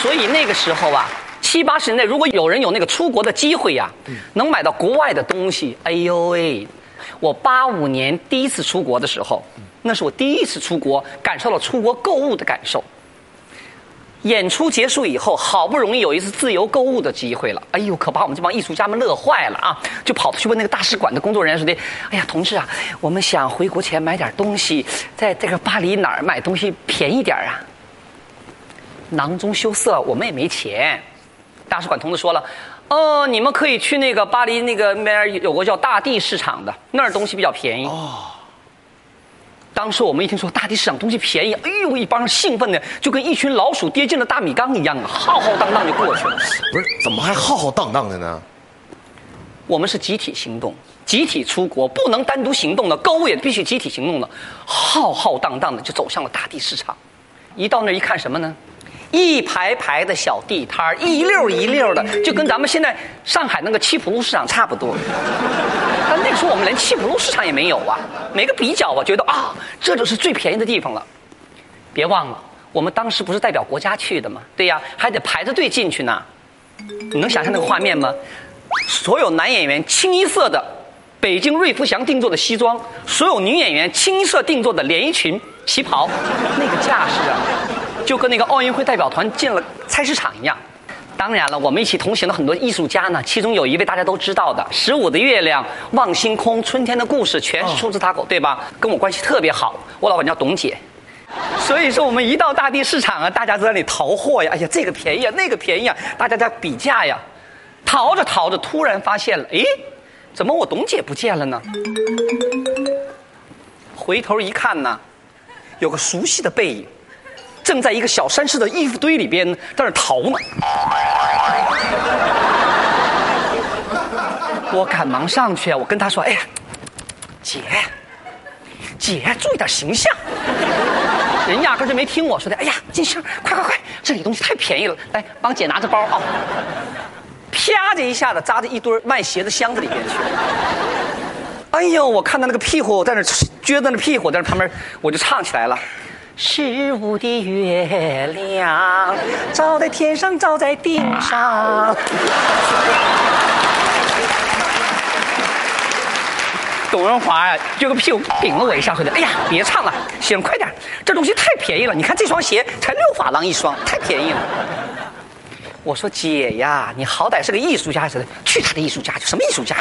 所以那个时候啊，七八十年代，如果有人有那个出国的机会呀、能买到国外的东西，哎呦喂！我八五年第一次出国的时候，那是我第一次出国，感受到出国购物的感受。演出结束以后，好不容易有一次自由购物的机会了，哎呦，可把我们这帮艺术家们乐坏了啊！就跑去问那个大使馆的工作人员说的：“哎呀，同志啊，我们想回国前买点东西，在这个巴黎哪儿买东西便宜点儿啊？”囊中羞涩，我们也没钱。大使馆同志说了：“哦，你们可以去那个巴黎那个那边有个叫大地市场的，那儿东西比较便宜。”哦。当时我们一听说大地市场东西便宜，哎呦，一帮人兴奋的就跟一群老鼠跌进了大米缸一样啊，浩浩荡荡就过去了。不是，怎么还浩浩荡荡的呢？我们是集体行动，集体出国，不能单独行动的，购物也必须集体行动的，浩浩荡荡的就走向了大地市场。一到那儿一看什么呢？一排排的小地摊儿，一溜一溜的，就跟咱们现在上海那个七浦路市场差不多。但那个时候我们连七浦路市场也没有啊，没个比较啊，觉得啊，这就是最便宜的地方了。别忘了，我们当时不是代表国家去的吗？对呀，还得排着队进去呢。你能想象那个画面吗？所有男演员清一色的北京瑞福祥定做的西装，所有女演员清一色定做的连衣裙、旗袍，那个架势啊，就跟那个奥运会代表团进了菜市场一样。当然了，我们一起同行的很多艺术家呢，其中有一位大家都知道的，《十五的月亮》《望星空》《春天的故事》，全是出自他口，对吧？跟我关系特别好，我老板叫董姐。所以说，我们一到大地市场啊，大家都在那里淘货呀，哎呀，这个便宜啊，那个便宜啊，大家在比价呀。淘着淘着，突然发现了，诶，怎么我董姐不见了呢？回头一看呢，有个熟悉的背影，正在一个小山似的衣服堆里边在那淘呢。我赶忙上去，我跟他说：“哎呀，姐，姐，注意点形象。”人压根儿就没听我说的。哎呀，金星，快快快，这里东西太便宜了，来帮姐拿着包啊！啪的一下子扎在一堆卖鞋的箱子里边去。哎呦，我看到那个屁股在那撅着那屁股在那旁边，我就唱起来了。十五的月亮，照在天上，照在地上。董文华呀，撅个屁股顶了我一下，说的：“哎呀，别唱了，行，快点，这东西太便宜了。你看这双鞋才六法郎一双，太便宜了。”我说：“姐呀，你好歹是个艺术家似的，去他的艺术家，什么艺术家？”